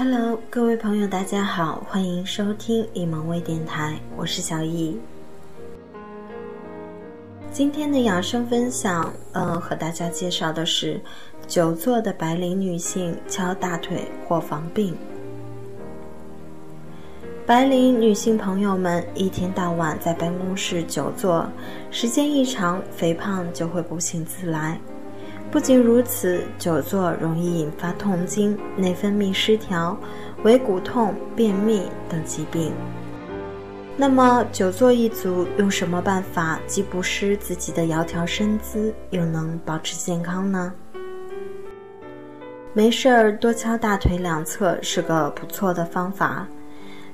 Hello，各位朋友，大家好，欢迎收听一萌微电台，我是小易。今天的养生分享，嗯，和大家介绍的是久坐的白领女性敲大腿或防病。白领女性朋友们一天到晚在办公室久坐，时间一长，肥胖就会不请自来。不仅如此，久坐容易引发痛经、内分泌失调、尾骨痛、便秘等疾病。那么，久坐一族用什么办法既不失自己的窈窕身姿，又能保持健康呢？没事儿多敲大腿两侧是个不错的方法。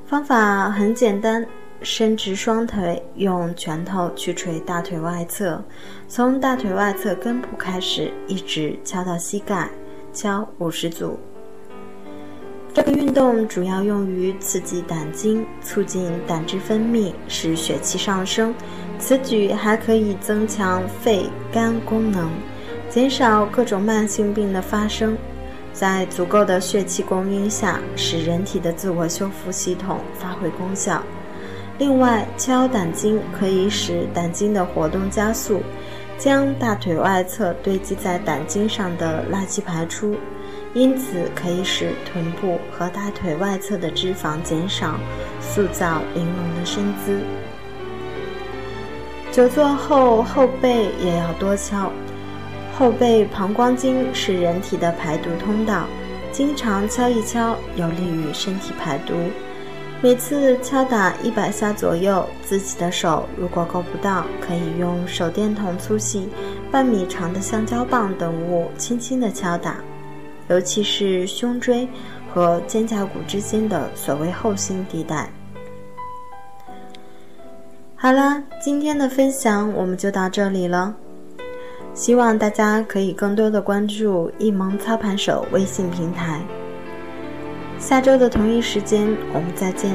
方法很简单。伸直双腿，用拳头去捶大腿外侧，从大腿外侧根部开始，一直敲到膝盖，敲五十组。这个运动主要用于刺激胆经，促进胆汁分泌，使血气上升。此举还可以增强肺肝功能，减少各种慢性病的发生。在足够的血气供应下，使人体的自我修复系统发挥功效。另外，敲胆经可以使胆经的活动加速，将大腿外侧堆积在胆经上的垃圾排出，因此可以使臀部和大腿外侧的脂肪减少，塑造玲珑的身姿。久坐后后背也要多敲，后背膀胱经是人体的排毒通道，经常敲一敲，有利于身体排毒。每次敲打一百下左右，自己的手如果够不到，可以用手电筒粗细、半米长的橡胶棒等物轻轻的敲打，尤其是胸椎和肩胛骨之间的所谓后心地带。好了，今天的分享我们就到这里了，希望大家可以更多的关注一萌操盘手微信平台。下周的同一时间，我们再见。